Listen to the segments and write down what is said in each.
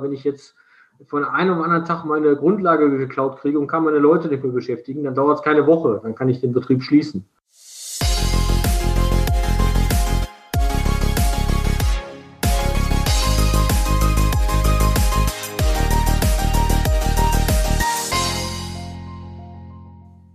Wenn ich jetzt von einem anderen Tag meine Grundlage geklaut kriege und kann meine Leute nicht mehr beschäftigen, dann dauert es keine Woche, dann kann ich den Betrieb schließen.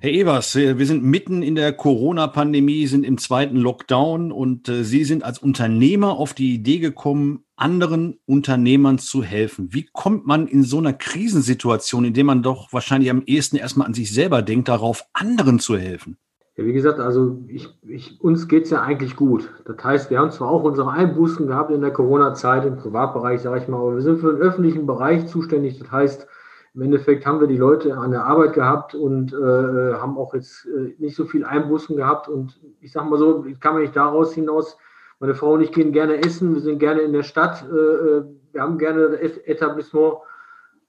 Herr Evers, wir sind mitten in der Corona-Pandemie, sind im zweiten Lockdown und äh, Sie sind als Unternehmer auf die Idee gekommen, anderen Unternehmern zu helfen. Wie kommt man in so einer Krisensituation, in der man doch wahrscheinlich am ehesten erstmal an sich selber denkt, darauf, anderen zu helfen? Ja, wie gesagt, also ich, ich, uns geht es ja eigentlich gut. Das heißt, wir haben zwar auch unsere Einbußen gehabt in der Corona-Zeit im Privatbereich, sage ich mal, aber wir sind für den öffentlichen Bereich zuständig. Das heißt, im Endeffekt haben wir die Leute an der Arbeit gehabt und äh, haben auch jetzt äh, nicht so viel Einbußen gehabt. Und ich sage mal so, ich kann nicht daraus hinaus, meine Frau und ich gehen gerne essen, wir sind gerne in der Stadt, äh, äh wir haben gerne das Etablissement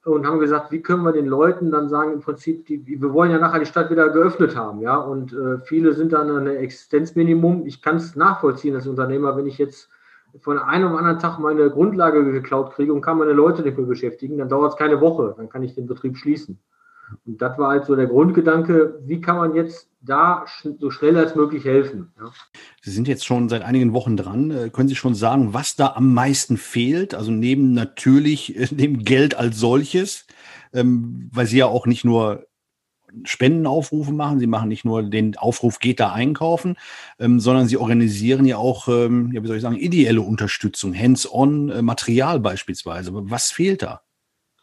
und haben gesagt, wie können wir den Leuten dann sagen, im Prinzip, die, wir wollen ja nachher die Stadt wieder geöffnet haben, ja, und äh, viele sind dann an der Existenzminimum. Ich kann es nachvollziehen als Unternehmer, wenn ich jetzt von einem auf anderen Tag meine Grundlage geklaut kriege und kann meine Leute nicht mehr beschäftigen, dann dauert es keine Woche, dann kann ich den Betrieb schließen. Und das war halt so der Grundgedanke, wie kann man jetzt da so schnell als möglich helfen. Ja. Sie sind jetzt schon seit einigen Wochen dran. Äh, können Sie schon sagen, was da am meisten fehlt? Also neben natürlich äh, dem Geld als solches, ähm, weil Sie ja auch nicht nur Spendenaufrufe machen. Sie machen nicht nur den Aufruf, geht da einkaufen, ähm, sondern sie organisieren ja auch, ähm, ja, wie soll ich sagen, ideelle Unterstützung, hands-on äh, Material beispielsweise. Was fehlt da?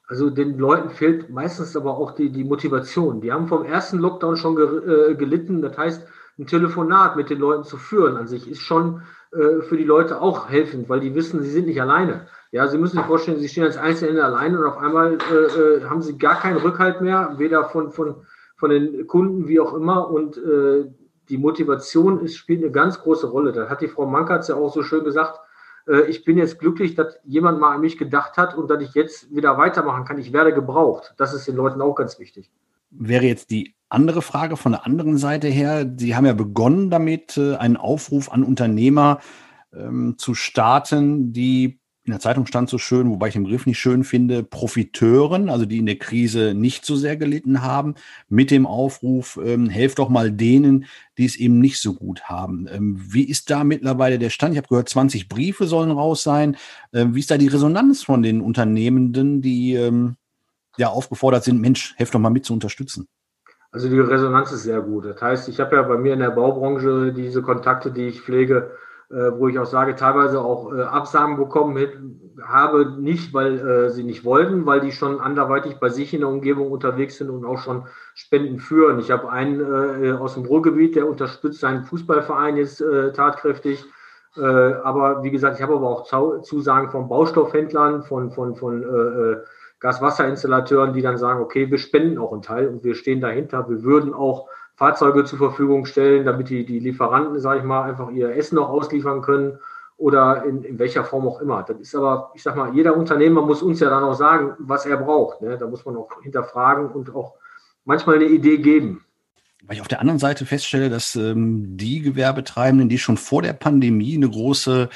Also den Leuten fehlt meistens aber auch die, die Motivation. Die haben vom ersten Lockdown schon ge, äh, gelitten. Das heißt, ein Telefonat mit den Leuten zu führen an sich ist schon äh, für die Leute auch helfend, weil die wissen, sie sind nicht alleine. Ja, Sie müssen sich vorstellen, Sie stehen als Einzelne alleine und auf einmal äh, äh, haben Sie gar keinen Rückhalt mehr, weder von, von, von den Kunden, wie auch immer. Und äh, die Motivation ist, spielt eine ganz große Rolle. Da hat die Frau Mankertz ja auch so schön gesagt, äh, ich bin jetzt glücklich, dass jemand mal an mich gedacht hat und dass ich jetzt wieder weitermachen kann. Ich werde gebraucht. Das ist den Leuten auch ganz wichtig. Wäre jetzt die andere Frage von der anderen Seite her. Sie haben ja begonnen damit, äh, einen Aufruf an Unternehmer ähm, zu starten, die in der Zeitung stand so schön, wobei ich den Begriff nicht schön finde, Profiteuren, also die in der Krise nicht so sehr gelitten haben, mit dem Aufruf, ähm, helft doch mal denen, die es eben nicht so gut haben. Ähm, wie ist da mittlerweile der Stand? Ich habe gehört, 20 Briefe sollen raus sein. Ähm, wie ist da die Resonanz von den Unternehmenden, die ähm, ja aufgefordert sind, Mensch, helft doch mal mit zu unterstützen? Also die Resonanz ist sehr gut. Das heißt, ich habe ja bei mir in der Baubranche diese Kontakte, die ich pflege, wo ich auch sage, teilweise auch äh, Absagen bekommen habe, nicht weil äh, sie nicht wollten, weil die schon anderweitig bei sich in der Umgebung unterwegs sind und auch schon Spenden führen. Ich habe einen äh, aus dem Ruhrgebiet, der unterstützt seinen Fußballverein jetzt äh, tatkräftig. Äh, aber wie gesagt, ich habe aber auch Zusagen von Baustoffhändlern, von, von, von äh, Gaswasserinstallateuren, die dann sagen, okay, wir spenden auch einen Teil und wir stehen dahinter. Wir würden auch Fahrzeuge zur Verfügung stellen, damit die, die Lieferanten, sage ich mal, einfach ihr Essen noch ausliefern können oder in, in welcher Form auch immer. Das ist aber, ich sag mal, jeder Unternehmer muss uns ja dann auch sagen, was er braucht. Ne? Da muss man auch hinterfragen und auch manchmal eine Idee geben. Weil ich auf der anderen Seite feststelle, dass ähm, die Gewerbetreibenden, die schon vor der Pandemie eine große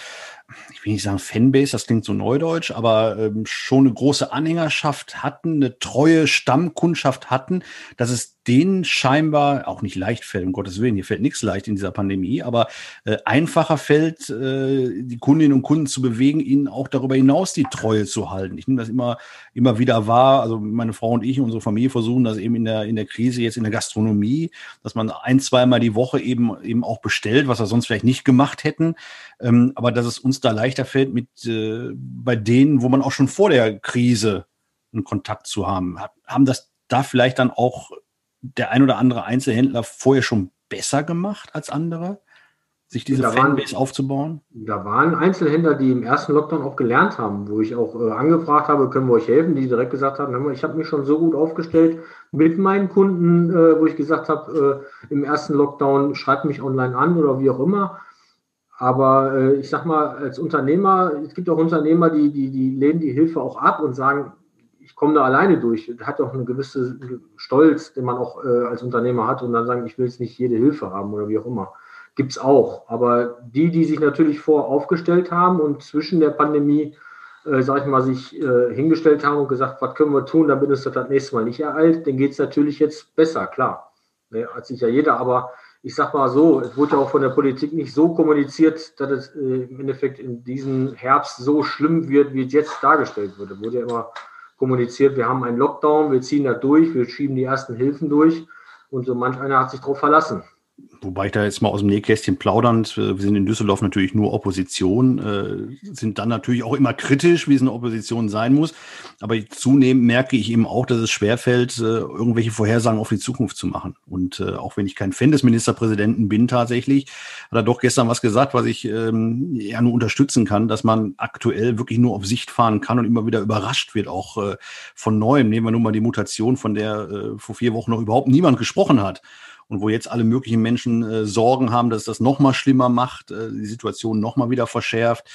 ich will nicht sagen Fanbase, das klingt so neudeutsch, aber ähm, schon eine große Anhängerschaft hatten, eine treue Stammkundschaft hatten, dass es denen scheinbar auch nicht leicht fällt, um Gottes Willen, hier fällt nichts leicht in dieser Pandemie, aber äh, einfacher fällt, äh, die Kundinnen und Kunden zu bewegen, ihnen auch darüber hinaus die Treue zu halten. Ich nehme das immer, immer wieder wahr. Also meine Frau und ich, unsere Familie versuchen das eben in der, in der Krise, jetzt in der Gastronomie, dass man ein, zweimal die Woche eben, eben auch bestellt, was wir sonst vielleicht nicht gemacht hätten. Ähm, aber dass es uns da leichter fällt mit äh, bei denen, wo man auch schon vor der Krise einen Kontakt zu haben. Haben das da vielleicht dann auch der ein oder andere Einzelhändler vorher schon besser gemacht als andere, sich diese da Fanbase waren, aufzubauen? Da waren Einzelhändler, die im ersten Lockdown auch gelernt haben, wo ich auch äh, angefragt habe, können wir euch helfen, die direkt gesagt haben, ich habe mich schon so gut aufgestellt mit meinen Kunden, äh, wo ich gesagt habe, äh, im ersten Lockdown schreibt mich online an oder wie auch immer. Aber äh, ich sag mal, als Unternehmer, es gibt auch Unternehmer, die, die, die lehnen die Hilfe auch ab und sagen, ich komme da alleine durch. Das hat auch einen gewissen Stolz, den man auch äh, als Unternehmer hat und dann sagen, ich will jetzt nicht jede Hilfe haben oder wie auch immer. Gibt es auch. Aber die, die sich natürlich vor aufgestellt haben und zwischen der Pandemie äh, sag ich mal, sich äh, hingestellt haben und gesagt, was können wir tun, damit es das, das nächste Mal nicht ereilt, denen geht es natürlich jetzt besser, klar. Ne, hat sich ja jeder, aber ich sag mal so, es wurde ja auch von der Politik nicht so kommuniziert, dass es äh, im Endeffekt in diesem Herbst so schlimm wird, wie es jetzt dargestellt wurde. Wurde ja immer kommuniziert, wir haben einen Lockdown, wir ziehen da durch, wir schieben die ersten Hilfen durch und so manch einer hat sich darauf verlassen. Wobei ich da jetzt mal aus dem Nähkästchen plaudernd, äh, wir sind in Düsseldorf natürlich nur Opposition, äh, sind dann natürlich auch immer kritisch, wie es eine Opposition sein muss. Aber zunehmend merke ich eben auch, dass es schwerfällt, äh, irgendwelche Vorhersagen auf die Zukunft zu machen. Und auch wenn ich kein Fan des Ministerpräsidenten bin tatsächlich, hat er doch gestern was gesagt, was ich ähm, ja nur unterstützen kann, dass man aktuell wirklich nur auf Sicht fahren kann und immer wieder überrascht wird, auch von Neuem. Nehmen wir nun mal die Mutation, von der vor vier Wochen noch überhaupt niemand gesprochen hat und wo jetzt alle möglichen Menschen äh, Sorgen haben, dass das noch mal schlimmer macht, äh, die Situation noch mal wieder verschärft.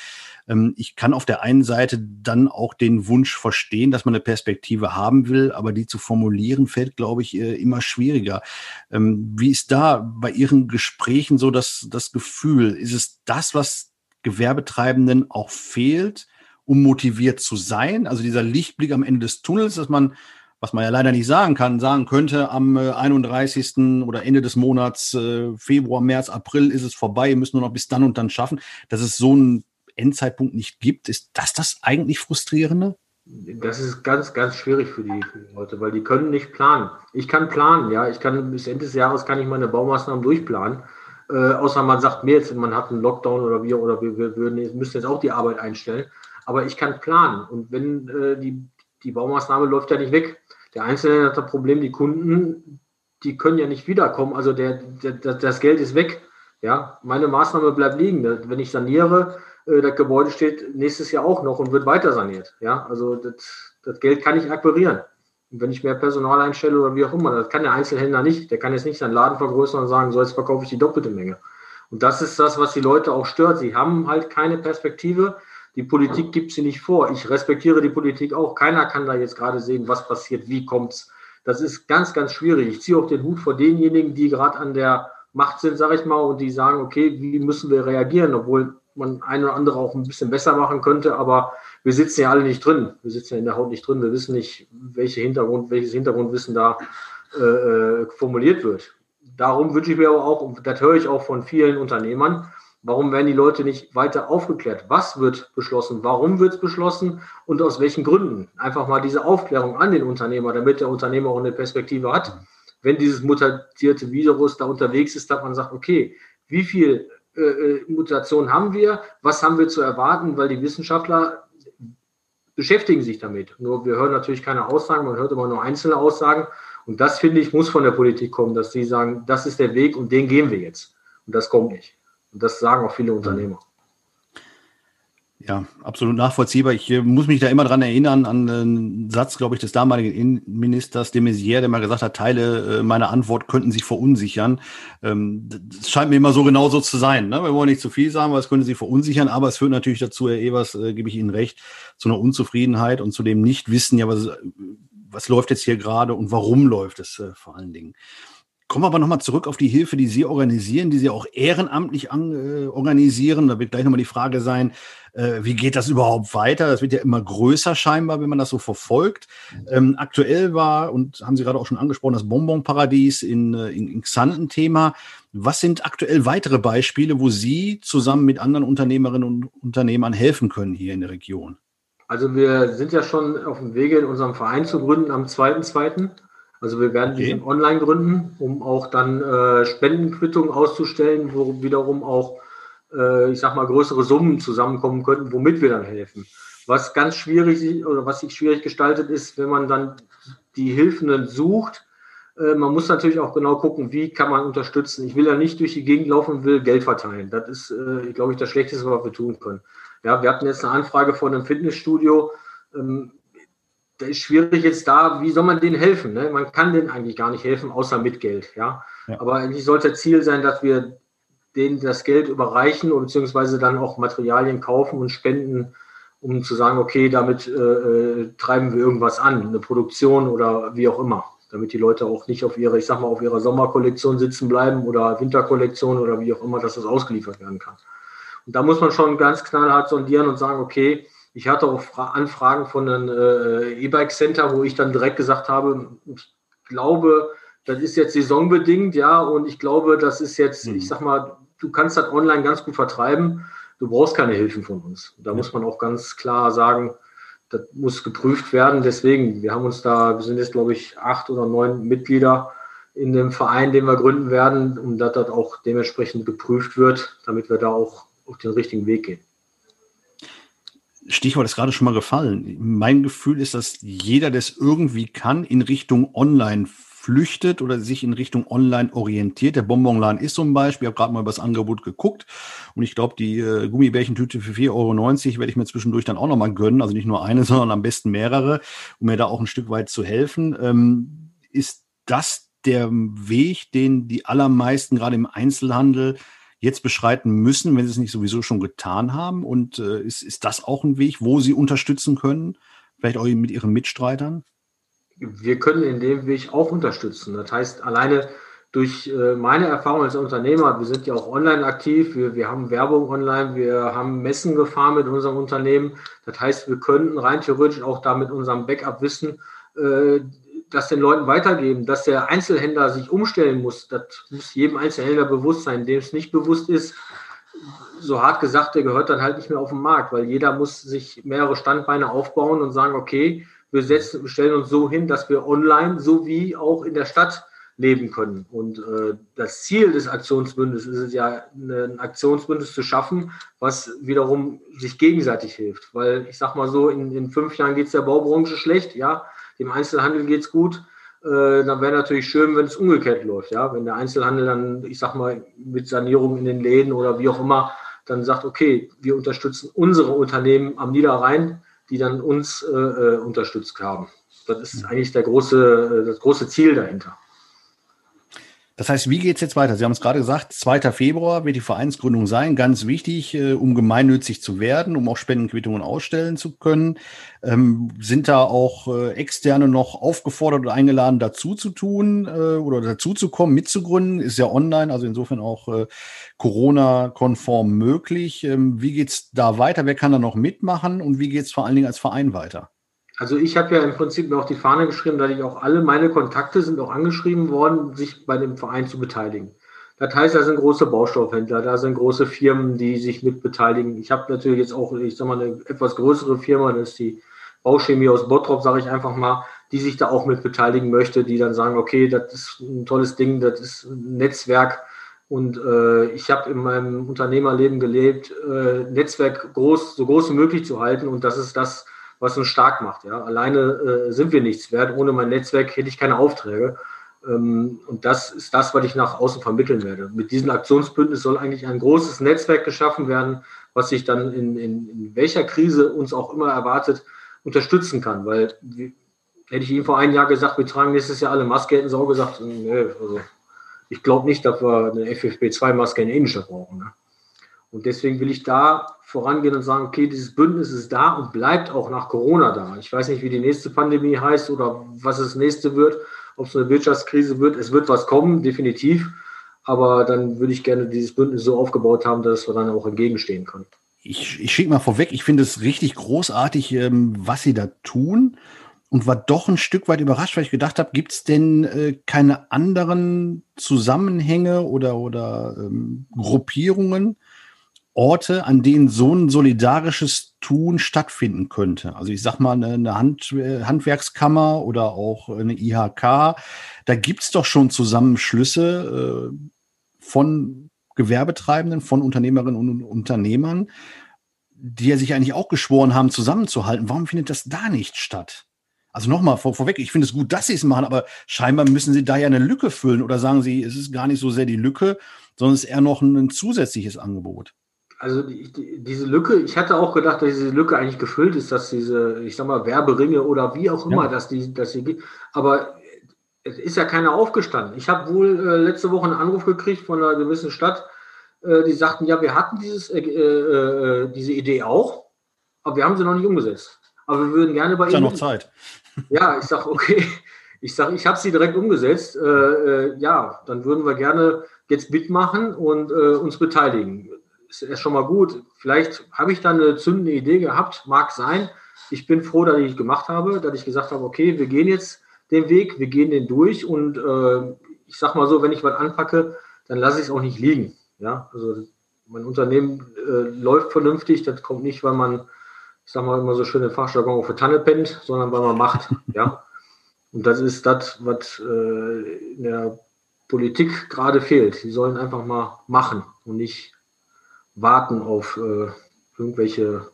Ähm, ich kann auf der einen Seite dann auch den Wunsch verstehen, dass man eine Perspektive haben will, aber die zu formulieren fällt, glaube ich, äh, immer schwieriger. Ähm, wie ist da bei Ihren Gesprächen so das, das Gefühl? Ist es das, was Gewerbetreibenden auch fehlt, um motiviert zu sein? Also dieser Lichtblick am Ende des Tunnels, dass man was man ja leider nicht sagen kann, sagen könnte, am 31. Äh, oder Ende des Monats äh, Februar, März, April ist es vorbei, müssen nur noch bis dann und dann schaffen, dass es so einen Endzeitpunkt nicht gibt. Ist das das eigentlich Frustrierende? Das ist ganz, ganz schwierig für die, für die, Leute, weil die können nicht planen. Ich kann planen, ja. Ich kann bis Ende des Jahres kann ich meine Baumaßnahmen durchplanen. Äh, außer man sagt mir jetzt, man hat einen Lockdown oder wir oder wir, wir würden, müssen jetzt auch die Arbeit einstellen. Aber ich kann planen. Und wenn äh, die, die Baumaßnahme läuft ja nicht weg. Der Einzelne hat das Problem, die Kunden, die können ja nicht wiederkommen. Also der, der, das Geld ist weg. Ja, meine Maßnahme bleibt liegen. Wenn ich saniere, äh, das Gebäude steht nächstes Jahr auch noch und wird weiter saniert. Ja, also das, das Geld kann ich akquirieren. Und wenn ich mehr Personal einstelle oder wie auch immer, das kann der Einzelhändler nicht. Der kann jetzt nicht seinen Laden vergrößern und sagen, so jetzt verkaufe ich die doppelte Menge. Und das ist das, was die Leute auch stört. Sie haben halt keine Perspektive. Die Politik gibt sie nicht vor. Ich respektiere die Politik auch. Keiner kann da jetzt gerade sehen, was passiert, wie kommt es. Das ist ganz, ganz schwierig. Ich ziehe auch den Hut vor denjenigen, die gerade an der Macht sind, sage ich mal, und die sagen, okay, wie müssen wir reagieren, obwohl man ein oder andere auch ein bisschen besser machen könnte, aber wir sitzen ja alle nicht drin. Wir sitzen ja in der Haut nicht drin. Wir wissen nicht, welche Hintergrund, welches Hintergrundwissen da äh, äh formuliert wird. Darum wünsche ich mir aber auch, und das höre ich auch von vielen Unternehmern, Warum werden die Leute nicht weiter aufgeklärt? Was wird beschlossen? Warum wird es beschlossen? Und aus welchen Gründen? Einfach mal diese Aufklärung an den Unternehmer, damit der Unternehmer auch eine Perspektive hat. Wenn dieses mutierte Virus da unterwegs ist, dass man sagt, okay, wie viel äh, äh, Mutationen haben wir? Was haben wir zu erwarten? Weil die Wissenschaftler beschäftigen sich damit. Nur wir hören natürlich keine Aussagen, man hört immer nur einzelne Aussagen. Und das, finde ich, muss von der Politik kommen, dass sie sagen, das ist der Weg und den gehen wir jetzt. Und das kommt nicht. Und das sagen auch viele Unternehmer. Ja, absolut nachvollziehbar. Ich äh, muss mich da immer dran erinnern an einen Satz, glaube ich, des damaligen Innenministers de Maizière, der mal gesagt hat, Teile äh, meiner Antwort könnten Sie verunsichern. Ähm, das scheint mir immer so genauso zu sein. Ne? Wir wollen nicht zu viel sagen, weil es könnte Sie verunsichern, aber es führt natürlich dazu, Herr Evers, äh, gebe ich Ihnen recht, zu einer Unzufriedenheit und zu dem Nichtwissen, ja, was, was läuft jetzt hier gerade und warum läuft es vor allen Dingen. Kommen wir aber nochmal zurück auf die Hilfe, die Sie organisieren, die Sie auch ehrenamtlich an, äh, organisieren. Da wird gleich nochmal die Frage sein, äh, wie geht das überhaupt weiter? Das wird ja immer größer scheinbar, wenn man das so verfolgt. Ähm, aktuell war, und haben Sie gerade auch schon angesprochen, das Bonbonparadies in, äh, in, in Xanten Thema. Was sind aktuell weitere Beispiele, wo Sie zusammen mit anderen Unternehmerinnen und Unternehmern helfen können hier in der Region? Also wir sind ja schon auf dem Wege, in unserem Verein zu gründen am 2.2. Also wir werden okay. diesen online gründen, um auch dann äh, Spendenquittungen auszustellen, wo wiederum auch, äh, ich sag mal, größere Summen zusammenkommen könnten, womit wir dann helfen. Was ganz schwierig oder was sich schwierig gestaltet ist, wenn man dann die Hilfenden sucht. Äh, man muss natürlich auch genau gucken, wie kann man unterstützen. Ich will ja nicht durch die Gegend laufen und will Geld verteilen. Das ist, äh, glaube ich, das Schlechteste, was wir tun können. Ja, wir hatten jetzt eine Anfrage von einem Fitnessstudio. Da ist schwierig jetzt da, wie soll man denen helfen? Ne? Man kann denen eigentlich gar nicht helfen, außer mit Geld. Ja? ja. Aber eigentlich sollte Ziel sein, dass wir denen das Geld überreichen und beziehungsweise dann auch Materialien kaufen und spenden, um zu sagen, okay, damit äh, äh, treiben wir irgendwas an, eine Produktion oder wie auch immer, damit die Leute auch nicht auf ihre, ich sag mal, auf ihrer Sommerkollektion sitzen bleiben oder Winterkollektion oder wie auch immer, dass das ausgeliefert werden kann. Und da muss man schon ganz knallhart sondieren und sagen, okay, Ich hatte auch Anfragen von einem äh, E-Bike-Center, wo ich dann direkt gesagt habe, ich glaube, das ist jetzt saisonbedingt, ja, und ich glaube, das ist jetzt, mhm. ich sag mal, du kannst das online ganz gut vertreiben. Du brauchst keine Hilfen von uns. Da ja. muss man auch ganz klar sagen, das muss geprüft werden. Deswegen, wir haben uns da, wir sind jetzt, glaube ich, acht oder neun Mitglieder in dem Verein, den wir gründen werden, um dass das auch dementsprechend geprüft wird, damit wir da auch auf den richtigen Weg gehen. Stichwort ist gerade schon mal gefallen. Mein Gefühl ist, dass jeder, der es irgendwie kann, in Richtung Online flüchtet oder sich in Richtung Online orientiert. Der Bonbonladen ist zum Beispiel, ich habe gerade mal über das Angebot geguckt und ich glaube, die äh, Gummibärchentüte für 4,90 Euro werde ich mir zwischendurch dann auch nochmal gönnen. Also nicht nur eine, sondern am besten mehrere, um mir da auch ein Stück weit zu helfen. Ähm, ist das der Weg, den die allermeisten gerade im Einzelhandel jetzt beschreiten müssen, wenn sie es nicht sowieso schon getan haben? Und äh, ist, ist das auch ein Weg, wo sie unterstützen können? Vielleicht auch mit ihren Mitstreitern? Wir können in dem Weg auch unterstützen. Das heißt, alleine durch äh, meine Erfahrung als Unternehmer, wir sind ja auch online aktiv, wir, wir haben Werbung online, wir haben Messen gefahren mit unserem Unternehmen. Das heißt, wir könnten rein theoretisch auch da mit unserem Backup-Wissen äh, das den Leuten weitergeben, dass der Einzelhändler sich umstellen muss. Das muss jedem Einzelhändler bewusst sein. Dem es nicht bewusst ist, so hart gesagt, der gehört dann halt nicht mehr auf den Markt, weil jeder muss sich mehrere Standbeine aufbauen und sagen, okay, wir setzen, stellen uns so hin, dass wir online sowie auch in der Stadt leben können. Und äh, das Ziel des Aktionsbündes ist es ja, ein Aktionsbündnis zu schaffen, was wiederum sich gegenseitig hilft. Weil ich sag mal so, in, in fünf Jahren geht es der Baubranche schlecht, ja, dem Einzelhandel geht es gut. Äh, dann wäre natürlich schön, wenn es umgekehrt läuft. Ja? Wenn der Einzelhandel dann, ich sag mal, mit Sanierung in den Läden oder wie auch immer, dann sagt, okay, wir unterstützen unsere Unternehmen am Niederrhein, die dann uns äh, äh unterstützt haben. Das ist eigentlich der große, äh, das große Ziel dahinter. Das heißt, wie geht es jetzt weiter? Sie haben es gerade gesagt, 2. Februar wird die Vereinsgründung sein, ganz wichtig, äh, um gemeinnützig zu werden, um auch Spendenquittungen ausstellen zu können. Ähm, sind da auch äh, Externe noch aufgefordert oder eingeladen, dazu zu tun äh, oder dazu zu kommen, mitzugründen? Ist ja online, also insofern auch äh, Corona-konform möglich. Ähm, wie geht's da weiter? Wer kann da noch mitmachen und wie geht's vor allen Dingen als Verein weiter? Also ich habe ja im Prinzip mir auch die Fahne geschrieben, dass ich auch alle meine Kontakte sind auch angeschrieben worden, sich bei dem Verein zu beteiligen. Das heißt, da sind große Baustoffhändler, da sind große Firmen, die sich mit beteiligen. Ich habe natürlich jetzt auch, ich sag mal, eine etwas größere Firma, das ist die Bauchemie aus Bottrop, sage ich einfach mal, die sich da auch mit beteiligen möchte, die dann sagen, okay, das ist ein tolles Ding, das ist ein Netzwerk. Und äh, ich habe in meinem Unternehmerleben gelebt, äh, Netzwerk groß, so groß wie möglich zu halten. Und das ist das, was uns stark macht. Ja? Alleine äh, sind wir nichts wert. Ohne mein Netzwerk hätte ich keine Aufträge. Ähm, und das ist das, was ich nach außen vermitteln werde. Mit diesem Aktionsbündnis soll eigentlich ein großes Netzwerk geschaffen werden, was sich dann in, in, in welcher Krise uns auch immer erwartet, unterstützen kann. Weil hätte ich Ihnen vor einem Jahr gesagt, wir tragen nächstes Jahr alle Maske, hätten Sie auch gesagt, nö, also ich glaube nicht, dass wir eine FFP2-Maske in der Innenstadt brauchen. Ne? Und deswegen will ich da vorangehen und sagen, okay, dieses Bündnis ist da und bleibt auch nach Corona da. Ich weiß nicht, wie die nächste Pandemie heißt oder was das nächste wird, ob es eine Wirtschaftskrise wird. Es wird was kommen, definitiv. Aber dann würde ich gerne dieses Bündnis so aufgebaut haben, dass wir dann auch entgegenstehen können. Ich, ich schicke mal vorweg, ich finde es richtig großartig, ähm, was Sie da tun und war doch ein Stück weit überrascht, weil ich gedacht habe, gibt es denn äh, keine anderen Zusammenhänge oder, oder ähm, Gruppierungen, Orte, an denen so ein solidarisches Tun stattfinden könnte. Also ich sag mal eine, Hand, äh, Handwerkskammer oder auch eine IHK, da gibt's doch schon Zusammenschlüsse äh, von Gewerbetreibenden, von Unternehmerinnen und Unternehmern, die ja sich eigentlich auch geschworen haben, zusammenzuhalten. Warum findet das da nicht statt? Also nochmal vor, vorweg, ich finde es gut, dass sie es machen, aber scheinbar müssen sie da ja eine Lücke füllen oder sagen sie, es ist gar nicht so sehr die Lücke, sondern es ist eher noch ein, ein zusätzliches Angebot also die, die, diese Lücke, ich hatte auch gedacht, dass diese Lücke eigentlich gefüllt ist, dass diese, ich sag mal, Werberinge oder wie auch immer, ja. dass die, dass sie gibt. Aber es ist ja keiner aufgestanden. Ich habe wohl äh, letzte Woche einen Anruf gekriegt von einer gewissen Stadt, äh, die sagten, ja, wir hatten dieses, äh, äh, äh diese Idee auch, aber wir haben sie noch nicht umgesetzt. Aber wir würden gerne bei ist Ihnen. Ist ja noch Zeit. Ja, ich sage, okay. Ich sage, ich habe sie direkt umgesetzt. Äh, ja, dann würden wir gerne jetzt mitmachen und uns beteiligen ist erst schon mal gut. Vielleicht habe ich da eine zündende Idee gehabt, mag sein. Ich bin froh, dass ich es gemacht habe, dass ich gesagt habe, okay, wir gehen jetzt den Weg, wir gehen den durch und äh, ich sage mal so, wenn ich was anpacke, dann lasse ich es auch nicht liegen. Ja, also mein Unternehmen äh, läuft vernünftig, das kommt nicht, weil man, ich sage mal immer so schön in Fachjargon auf der Tanne pennt, sondern weil man macht. ja, und das ist das, was äh, in der Politik gerade fehlt. Die sollen einfach mal machen und nicht warten auf äh, irgendwelche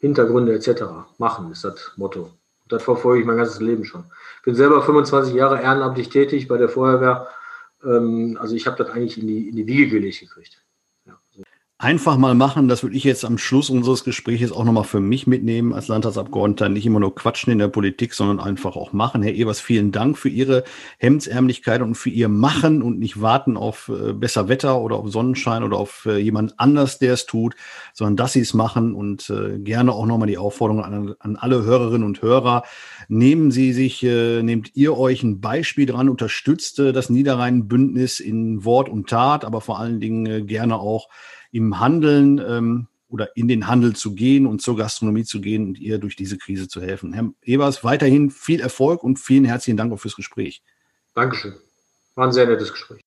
Hintergründe etc. Machen ist das Motto. Das verfolge ich mein ganzes Leben schon. Ich bin selber 25 Jahre ehrenamtlich tätig bei der Feuerwehr. Ähm, also ich habe das eigentlich in die, in die Wiege gelegt gekriegt einfach mal machen. Das würde ich jetzt am Schluss unseres Gesprächs auch nochmal für mich mitnehmen als Landtagsabgeordneter. Nicht immer nur quatschen in der Politik, sondern einfach auch machen. Herr Evers, vielen Dank für Ihre Hemdsärmlichkeit und für Ihr Machen und nicht warten auf äh, besser Wetter oder auf Sonnenschein oder auf äh, jemand anders, der es tut, sondern dass Sie es machen und äh, gerne auch nochmal die Aufforderung an, an, alle Hörerinnen und Hörer. Nehmen Sie sich, nehmt ihr euch ein Beispiel dran, unterstützt das Niederrhein-Bündnis in Wort und Tat, aber vor allen Dingen gerne auch im Handeln ähm, oder in den Handel zu gehen und zur Gastronomie zu gehen und ihr durch diese Krise zu helfen. Herr Ebers, weiterhin viel Erfolg und vielen herzlichen Dank auch fürs Gespräch. Dankeschön. War ein sehr nettes Gespräch.